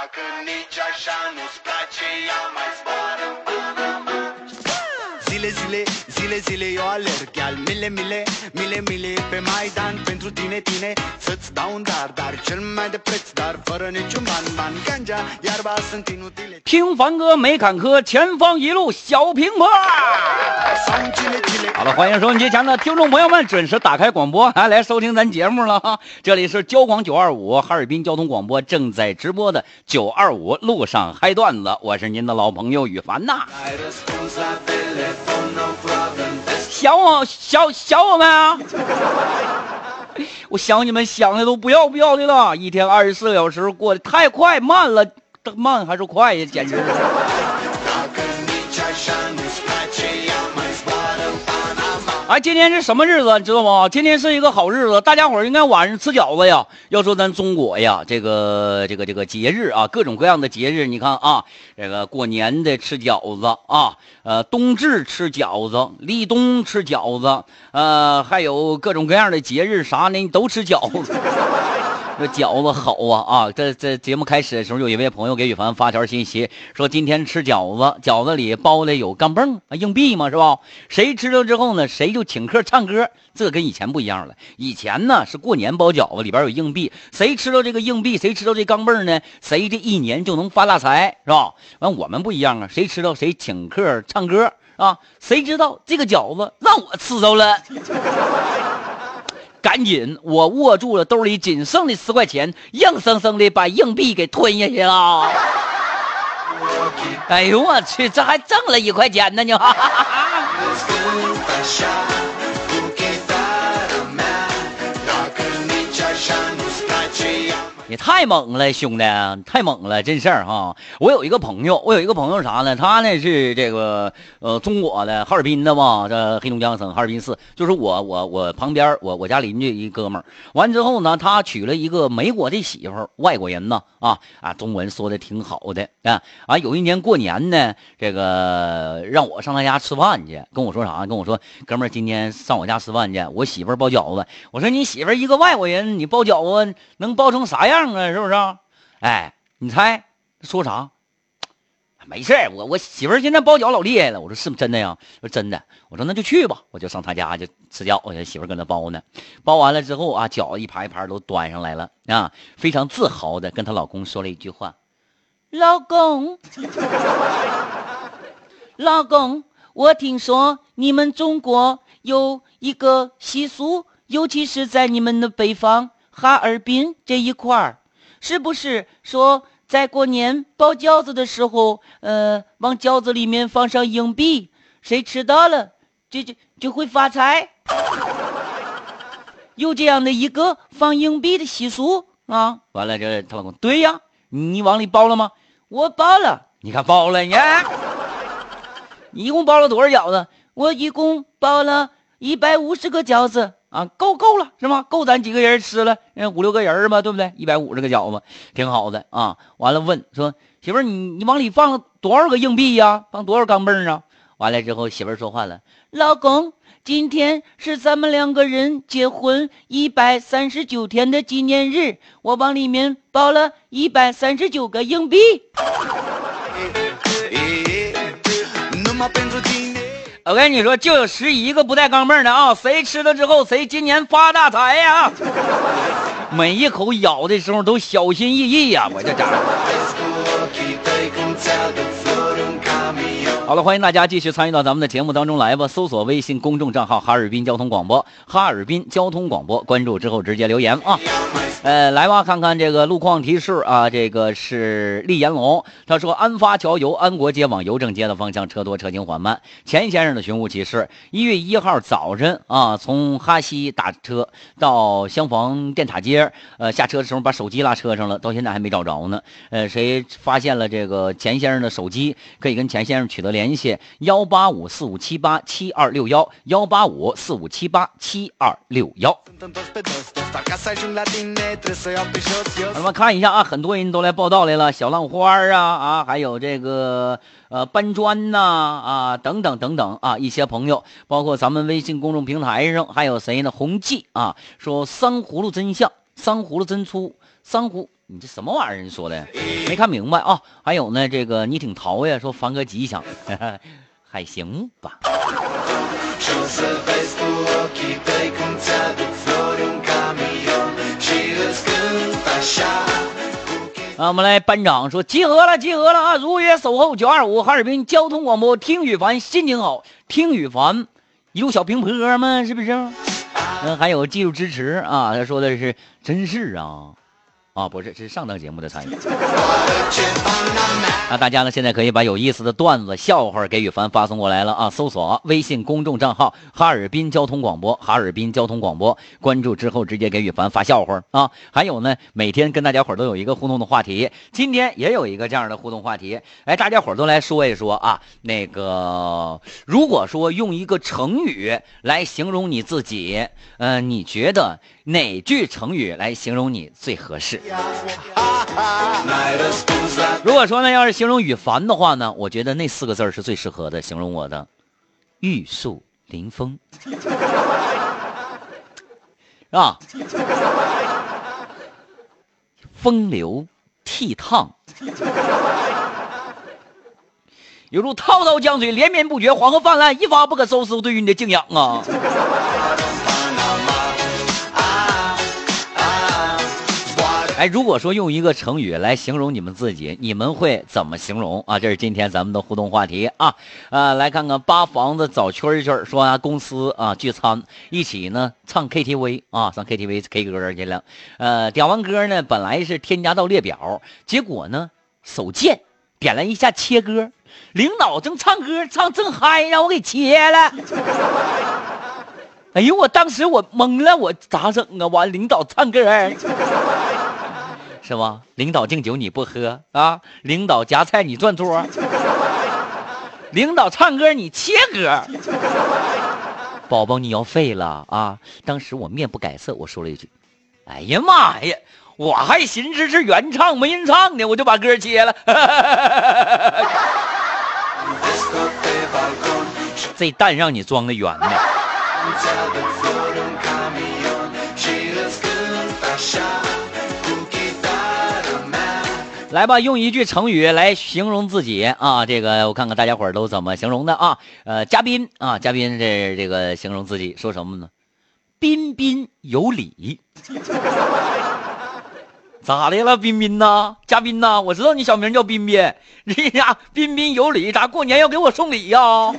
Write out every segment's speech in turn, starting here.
Dacă nici așa nu-ți place, ea mai zboară. În Panama Zile, zile, zile, zile eu alerg Al mile, mile, mile, mile Pe Maidan pentru tine, tine Să-ți dau un dar, dar cel mai de preț Dar fără niciun ban, ban Ganja, iarba sunt inutile 听凡哥没坎坷，前方一路小平坡。好了，欢迎收音机前的听众朋友们准时打开广播，还来收听咱节目了哈。这里是交广九二五哈尔滨交通广播正在直播的九二五路上嗨段子，我是您的老朋友羽凡呐。想我想想我们啊！我想你们想的都不要不要的了，一天二十四个小时过得太快慢了，慢还是快呀？简直哎，今天是什么日子？你知道吗？今天是一个好日子，大家伙应该晚上吃饺子呀。要说咱中国呀，这个这个这个节日啊，各种各样的节日，你看啊，这个过年的吃饺子啊，呃，冬至吃饺子，立冬吃饺子，呃，还有各种各样的节日啥呢？你都吃饺子。这饺子好啊啊！这这节目开始的时候，有一位朋友给羽凡发条信息，说今天吃饺子，饺子里包的有钢镚啊、硬币嘛，是吧？谁吃了之后呢，谁就请客唱歌。这跟以前不一样了，以前呢是过年包饺子，里边有硬币，谁吃到这个硬币，谁吃到这钢镚呢，谁这一年就能发大财，是吧？完我们不一样啊，谁吃到谁请客唱歌啊，谁知道这个饺子让我吃着了。赶紧，我握住了兜里仅剩的十块钱，硬生生的把硬币给吞下去了。哎呦我去，这还挣了一块钱呢！你，你太猛了，兄弟，太猛了，真事儿哈！我有一个朋友，我有一个朋友啥呢？他呢是这个呃中国的哈尔滨的嘛，这黑龙江省哈尔滨市，就是我我我旁边我我家邻居一哥们儿。完之后呢，他娶了一个美国的媳妇儿，外国人呢啊啊，中文说的挺好的啊啊！有一年过年呢，这个让我上他家吃饭去，跟我说啥？跟我说哥们儿，今天上我家吃饭去，我媳妇儿包饺子。我说你媳妇儿一个外国人，你包饺子能包成啥样啊？是不是？哎，你猜说啥？没事儿我我媳妇儿现在包饺老厉害了。我说是不是真的呀？说真的。我说那就去吧，我就上他家就吃饺子，媳妇儿搁那包呢。包完了之后啊，饺子一盘一盘都端上来了啊，非常自豪的跟她老公说了一句话：“老公，老公，我听说你们中国有一个习俗，尤其是在你们的北方哈尔滨这一块儿，是不是说在过年包饺子的时候，呃，往饺子里面放上硬币，谁吃到了，就就就会发财？有这样的一个放硬币的习俗啊！完了，这她老公对呀，你往里包了吗？我包了，你看包了，你看。你一共包了多少饺子？我一共包了一百五十个饺子啊，够够了是吗？够咱几个人吃了，嗯，五六个人嘛，对不对？一百五十个饺子，挺好的啊。完了问说媳妇儿，你你往里放了多少个硬币呀？放多少钢镚啊？完了之后，媳妇儿说话了，老公，今天是咱们两个人结婚一百三十九天的纪念日，我往里面包了一百三十九个硬币。我跟你说，就有十一个不带钢镚的啊！谁吃了之后，谁今年发大财呀、每一口咬的时候都小心翼翼呀、我这家伙。好了，欢迎大家继续参与到咱们的节目当中来吧！搜索微信公众账号“哈尔滨交通广播”，哈尔滨交通广播，关注之后直接留言啊。呃，来吧，看看这个路况提示啊，这个是厉延龙，他说安发桥由安国街往邮政街的方向车多，车行缓慢。钱先生的寻物启事：一月一号早晨啊，从哈西打车到厢房电塔街，呃，下车的时候把手机落车上了，到现在还没找着呢。呃，谁发现了这个钱先生的手机，可以跟钱先生取得联系，幺八五四五七八七二六幺，幺八五四五七八七二六幺。咱们看一下啊，很多人都来报道来了，小浪花啊啊，还有这个呃搬砖呐啊等等等等啊，一些朋友，包括咱们微信公众平台上还有谁呢？红记啊，说三葫芦真像，三葫芦真粗，三葫你这什么玩意儿？你说的没看明白啊？还有呢，这个你挺淘呀，说凡哥吉祥，还行吧。啊，我们来班长说集合了，集合了啊！如约守候九二五哈尔滨交通广播，听雨凡心情好，听雨凡一路小平坡嘛，是不是？嗯，还有技术支持啊，他说的是真是啊。啊，不是，这是上档节目的参与。那大家呢，现在可以把有意思的段子、笑话给羽凡发送过来了啊！搜索微信公众账号“哈尔滨交通广播”，哈尔滨交通广播，关注之后直接给羽凡发笑话啊！还有呢，每天跟大家伙都有一个互动的话题，今天也有一个这样的互动话题，哎，大家伙都来说一说啊！那个，如果说用一个成语来形容你自己，嗯，你觉得？哪句成语来形容你最合适？如果说呢，要是形容羽凡的话呢，我觉得那四个字是最适合的，形容我的玉树临风，是吧？风流倜傥，犹如滔滔江水连绵不绝，黄河泛滥一发不可收拾。对于你的敬仰啊！哎，如果说用一个成语来形容你们自己，你们会怎么形容啊？这是今天咱们的互动话题啊！呃，来看看扒房子找圈圈说啊，公司啊聚餐一起呢唱 KTV 啊，上 KTV K 歌去了。呃，点完歌呢，本来是添加到列表，结果呢手贱点了一下切歌，领导正唱歌唱正嗨，让我给切了。哎呦，我当时我懵了，我咋整啊？完，领导唱歌。是吧？领导敬酒你不喝啊？领导夹菜你转桌，领导唱歌你切歌，宝宝你要废了啊！当时我面不改色，我说了一句：“哎呀妈呀，我还寻思是原唱没人唱呢，我就把歌切了。这蛋让你装的圆呢。”来吧，用一句成语来形容自己啊！这个我看看大家伙都怎么形容的啊？呃，嘉宾啊，嘉宾这这个形容自己说什么呢？彬彬有礼。咋的了，彬彬呐？嘉宾呐？我知道你小名叫彬彬，人家彬彬有礼，咋过年要给我送礼呀？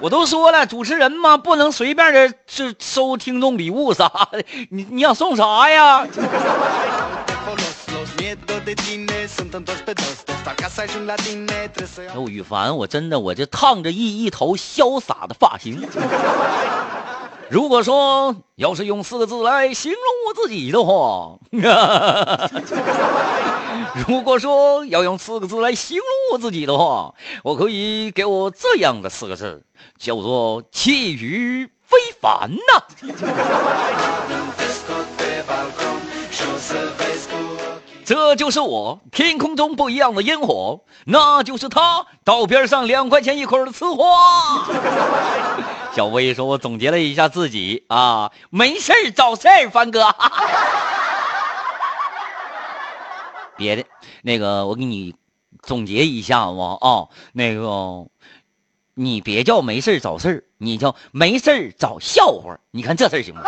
我都说了，主持人嘛，不能随便的是收听众礼物啥的。你你想送啥呀？哦，羽凡，我真的，我这烫着一一头潇洒的发型。如果说要是用四个字来形容我自己的话，如果说要用四个字来形容我自己的话，我可以给我这样的四个字，叫做气宇非凡呐。这就是我天空中不一样的烟火，那就是他道边上两块钱一捆的呲花。小薇说：“我总结了一下自己啊，没事找事儿，凡哥。别的那个，我给你总结一下子啊，那个你别叫没事找事儿，你叫没事找笑话。你看这事儿行吗？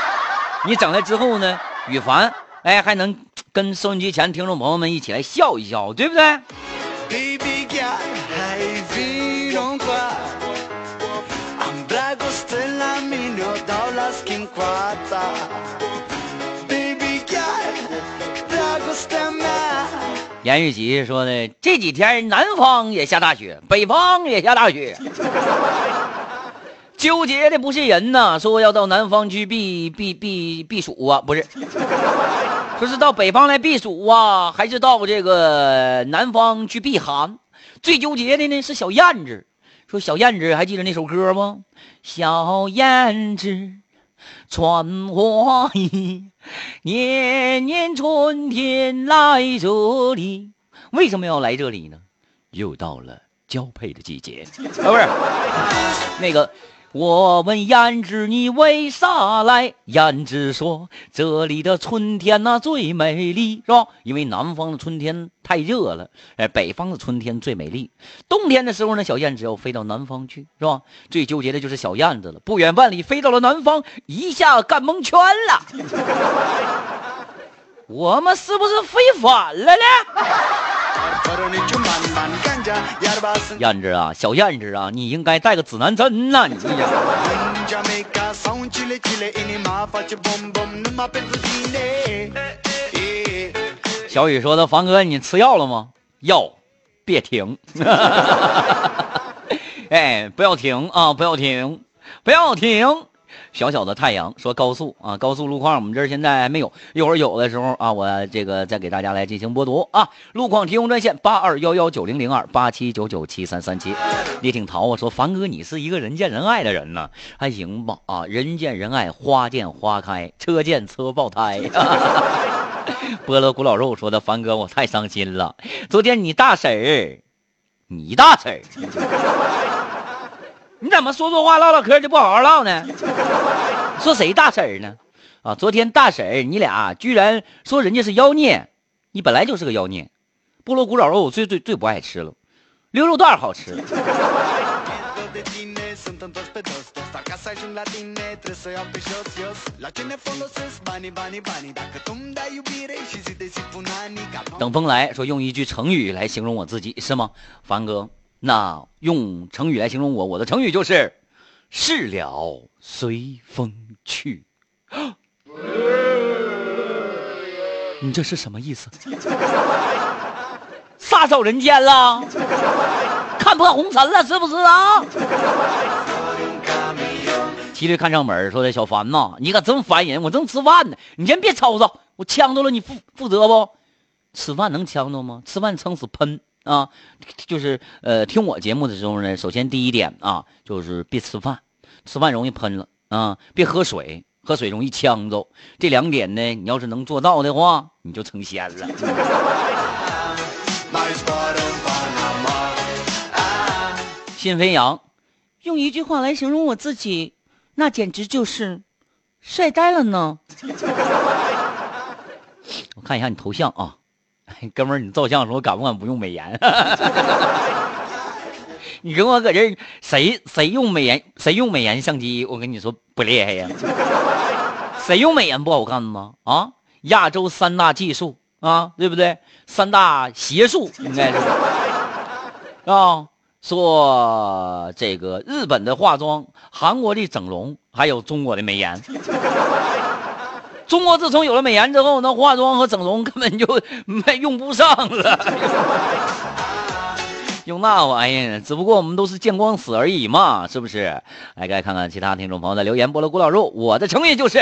你整来之后呢，羽凡。”哎，还能跟收音机前听众朋友们一起来笑一笑，对不对？严玉吉说的，这几天南方也下大雪，北方也下大雪。纠结的不是人呐，说要到南方去避避避避暑啊，不是，说是到北方来避暑啊，还是到这个南方去避寒？最纠结的呢是小燕子，说小燕子还记得那首歌吗？小燕子穿花衣，年年春天来这里。为什么要来这里呢？又到了交配的季节啊，不是那个。我问胭脂你为啥来？胭脂说这里的春天呐、最美丽，是吧？因为南方的春天太热了，哎，北方的春天最美丽。冬天的时候呢，小燕子要飞到南方去，是吧？最纠结的就是小燕子了，不远万里飞到了南方，一下干蒙圈了。我们是不是飞反了呢？燕子啊小燕子啊你应该带个指南针呐你呀小雨说的凡哥你吃药了吗？药别停。哎不要停啊不要停。不要停。小小的太阳说高速啊，高速路况我们这儿现在没有，一会儿有的时候啊，我这个再给大家来进行播读啊。路况提供专线八二幺幺九零零二八七九九七三三七。李挺桃啊说，凡哥你是一个人见人爱的人呢，还行吧啊，人见人爱，花见花开，车见车爆胎。菠萝古老肉说的，凡哥我太伤心了，昨天你大婶儿，你大婶儿，你怎么说说话唠唠嗑就不好好唠呢？说谁大婶呢？啊昨天大婶你俩居然说人家是妖孽你本来就是个妖孽菠萝古老肉我最最最不爱吃了溜肉段好吃等风来说用一句成语来形容我自己是吗？凡哥那用成语来形容我，我的成语就是“事了随风去”。你这是什么意思？撒手人间了？看破红尘了是不是啊？骑驴看上门说的小凡呐，你可真烦人！我正吃饭呢，你先别吵吵，我呛着了你负负责不？吃饭能呛着吗？吃饭撑死喷啊！就是呃，听我节目的时候呢，首先第一点啊，就是别吃饭，吃饭容易喷了啊，别喝水，喝水容易呛着。这两点呢，你要是能做到的话，你就成仙了。信飞扬，用一句话来形容我自己，那简直就是帅呆了呢。我看一下你头像啊，哥们儿，你照相的时候敢不敢不用美颜？你跟我搁这，谁谁用美颜，谁用美颜相机？我跟你说不厉害呀。谁用美颜不好看吗？啊，亚洲三大技术啊，对不对？三大邪术应该是啊。说这个日本的化妆，韩国的整容，还有中国的美颜。中国自从有了美颜之后，那化妆和整容根本就没用不上了。用那玩意儿，只不过我们都是见光死而已嘛，是不是？来，该看看其他听众朋友的留言。菠萝古老肉，我的成语就是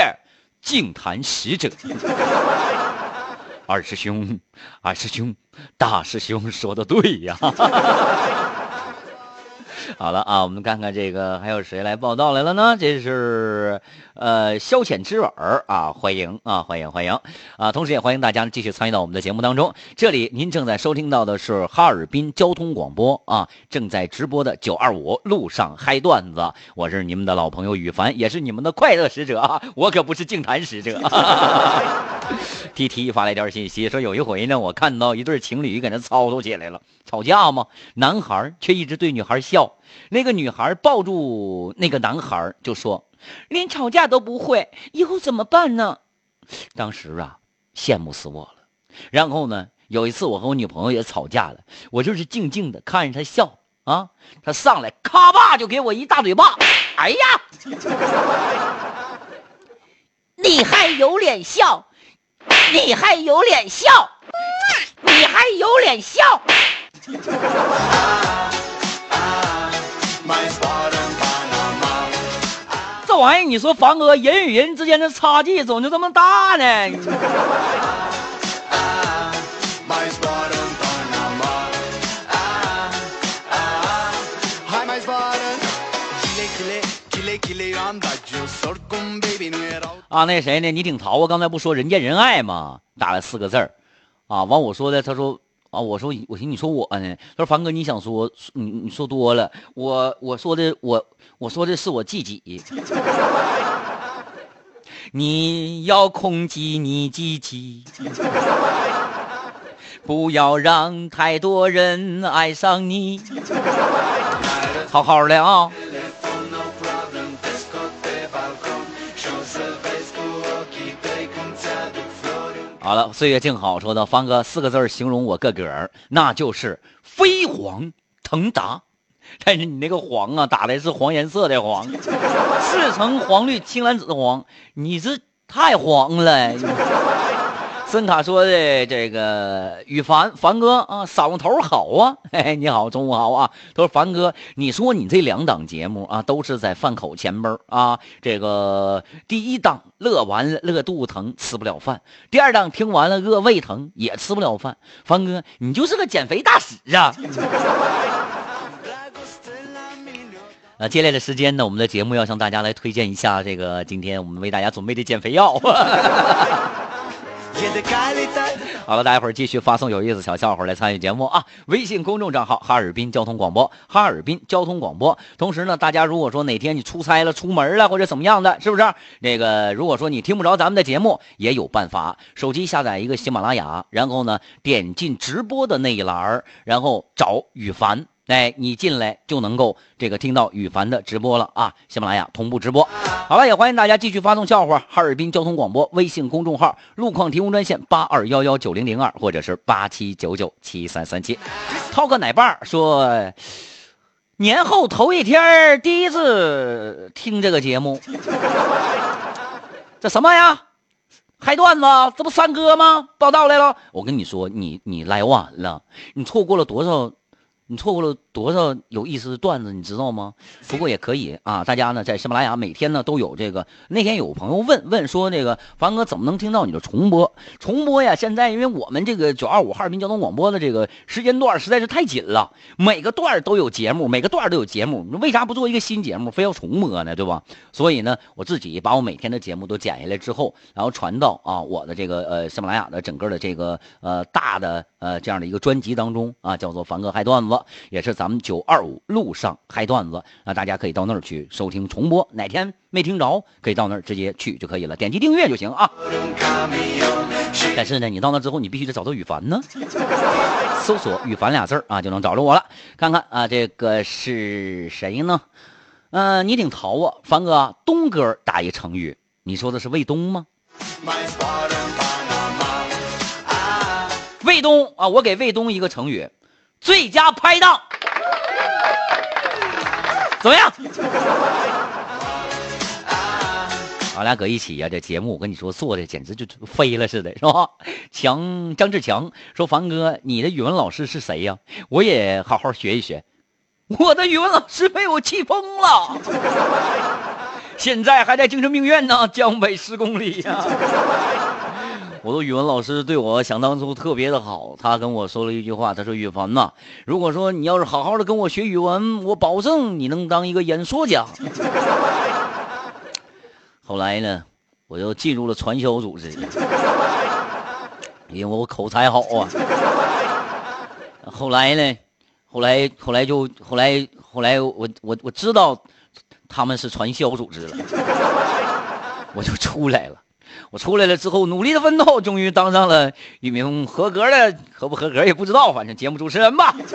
净坛使者。二师兄，二师兄，大师兄说的对呀。好了啊，我们看看这个还有谁来报道来了呢？这是呃消遣之耳啊，欢迎啊，欢迎欢迎啊！同时也欢迎大家继续参与到我们的节目当中。这里您正在收听到的是哈尔滨交通广播啊，正在直播的九二五路上嗨段子，我是你们的老朋友羽凡，也是你们的快乐使者啊，我可不是净坛使者。T T 发来条信息说，有一回呢，我看到一对情侣搁那吵吵起来了，吵架嘛，男孩却一直对女孩笑，那个女孩抱住那个男孩就说：“连吵架都不会，以后怎么办呢？”当时啊，羡慕死我了。然后呢，有一次我和我女朋友也吵架了，我就是静静的看着她笑啊，她上来咔吧就给我一大嘴巴，哎呀，你还有脸笑？你还有脸笑？你还有脸笑？玩意，你说凡哥人与人之间的差距总就这么大呢？啊，那谁呢？你挺淘啊，刚才不说人见人爱吗？打了四个字儿，啊，完我说的，他说。啊，我说我寻思你说我呢，他说凡哥你想说你你说多了，我我说的我我说的是我自己。你要控制你自己，不要让太多人爱上你。好好的啊。好了，岁月静好，说到方哥四个字形容我个个儿，那就是飞黄腾达。但 是你那个黄啊，打的是黄颜色的黄，赤橙黄绿青蓝紫的黄，你这太黄了。森卡说的这个羽凡凡哥啊，嗓头好啊！嘿嘿，你好，中午好啊！他说凡哥，你说你这两档节目啊，都是在饭口前边啊。这个第一档乐完了乐肚疼，吃不了饭；第二档听完了饿胃疼，也吃不了饭。凡哥，你就是个减肥大使啊！啊，接下来的时间呢，我们的节目要向大家来推荐一下这个今天我们为大家准备的减肥药。好了，大家伙儿继续发送有意思小笑话来参与节目啊！微信公众账号哈尔滨交通广播，哈尔滨交通广播。同时呢，大家如果说哪天你出差了、出门了或者怎么样的，是不是？那个如果说你听不着咱们的节目，也有办法，手机下载一个喜马拉雅，然后呢点进直播的那一栏然后找羽凡。哎，你进来就能够这个听到羽凡的直播了啊！喜马拉雅同步直播。好了，也欢迎大家继续发送笑话。哈尔滨交通广播微信公众号路况提供专线八二幺幺九零零二，或者是八七九九七三三七。涛哥奶爸说，年后头一天第一次听这个节目，这什么呀？嗨段子？这不三哥吗？报道来了。我跟你说，你你来晚了，你错过了多少？你错过了多少有意思的段子，你知道吗？不过也可以啊，大家呢在喜马拉雅每天呢都有这个。那天有朋友问问说，那个凡哥怎么能听到你的重播？重播呀！现在因为我们这个九二五哈尔滨交通广播的这个时间段实在是太紧了，每个段都有节目，每个段都有节目。你为啥不做一个新节目，非要重播呢？对吧？所以呢，我自己把我每天的节目都剪下来之后，然后传到啊我的这个呃喜马拉雅的整个的这个呃大的呃这样的一个专辑当中啊，叫做凡哥嗨段子。也是咱咱们九二五路上嗨段子，啊大家可以到那儿去收听重播。哪天没听着，可以到那儿直接去就可以了，点击订阅就行啊。但是呢，你到那之后，你必须得找到羽凡呢，搜索“羽凡”俩字啊，就能找着我了。看看啊，这个是谁呢？嗯，你挺淘啊，凡哥，东哥打一成语，你说的是卫东吗？卫东啊，我给卫东一个成语。最佳拍档，怎么样？俺俩搁一起呀，这节目我跟你说做的简直就飞了似的，是吧？强张志强说：“凡哥，你的语文老师是谁呀？我也好好学一学。”我的语文老师被我气疯了，现在还在精神病院呢，江北十公里呀。我的语文老师对我想当初特别的好，他跟我说了一句话，他说：“羽凡呐，如果说你要是好好的跟我学语文，我保证你能当一个演说家。”后来呢，我就进入了传销组织，因为我口才好啊。后来呢，后来后来就后来后来我我我知道他们是传销组织了，我就出来了。我出来了之后，努力的奋斗，终于当上了一名合格的，合不合格也不知道，反正节目主持人吧。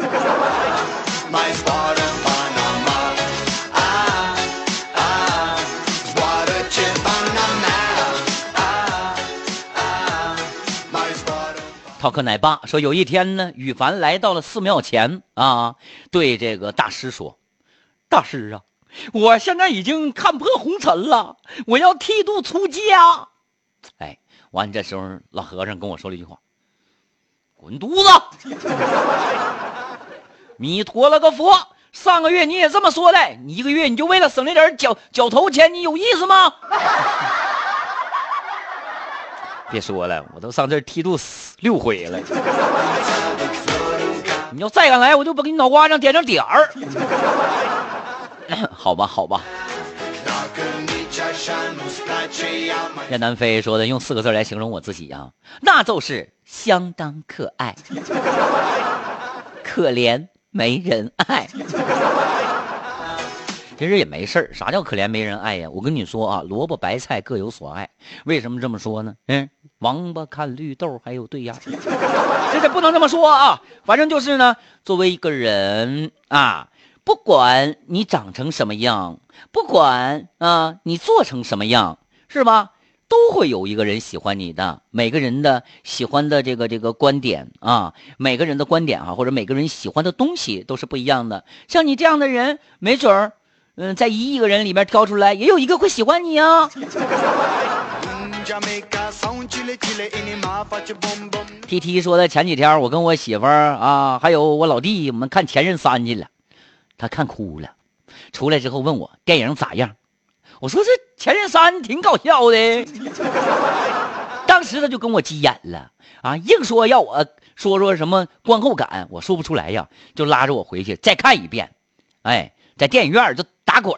talk 奶爸说，有一天呢，羽凡来到了寺庙前啊，对这个大师说：“大师啊，我现在已经看破红尘了，我要剃度出家。”哎，完这时候老和尚跟我说了一句话：“滚犊子！弥陀了个佛！上个月你也这么说的，你一个月你就为了省那点脚脚头钱，你有意思吗？” 别说了，我都上这剃度六回了。你要再敢来，我就把给你脑瓜上点上点儿。好吧，好吧。任南飞说的，用四个字来形容我自己啊，那就是相当可爱，可怜没人爱。其实也没事儿，啥叫可怜没人爱呀？我跟你说啊，萝卜白菜各有所爱。为什么这么说呢？嗯，王八看绿豆还有对呀，这这不能这么说啊。反正就是呢，作为一个人啊，不管你长成什么样，不管啊你做成什么样，是吧？都会有一个人喜欢你的。每个人的喜欢的这个这个观点啊，每个人的观点啊，或者每个人喜欢的东西都是不一样的。像你这样的人，没准儿，嗯，在一亿个人里面挑出来，也有一个会喜欢你啊。T T 说的前几天我跟我媳妇儿啊，还有我老弟，我们看《前任三》去了，他看哭了，出来之后问我电影咋样，我说这《前任三》挺搞笑的，当时他就跟我急眼了啊，硬说要我说说什么观后感，我说不出来呀，就拉着我回去再看一遍，哎，在电影院就打滚。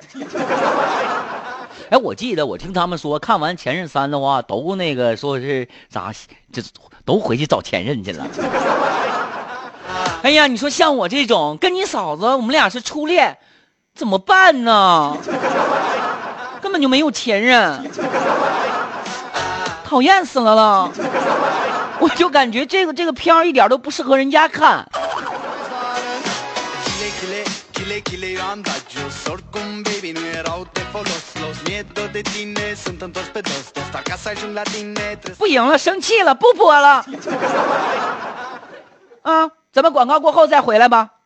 哎，我记得我听他们说，看完《前任三》的话，都那个说是咋，这都回去找前任去了。哎呀，你说像我这种跟你嫂子，我们俩是初恋，怎么办呢？根本就没有前任，讨厌死了了！我就感觉这个这个片儿一点都不适合人家看。不赢了，生气了，不播了。啊！咱们广告过后再回来吧。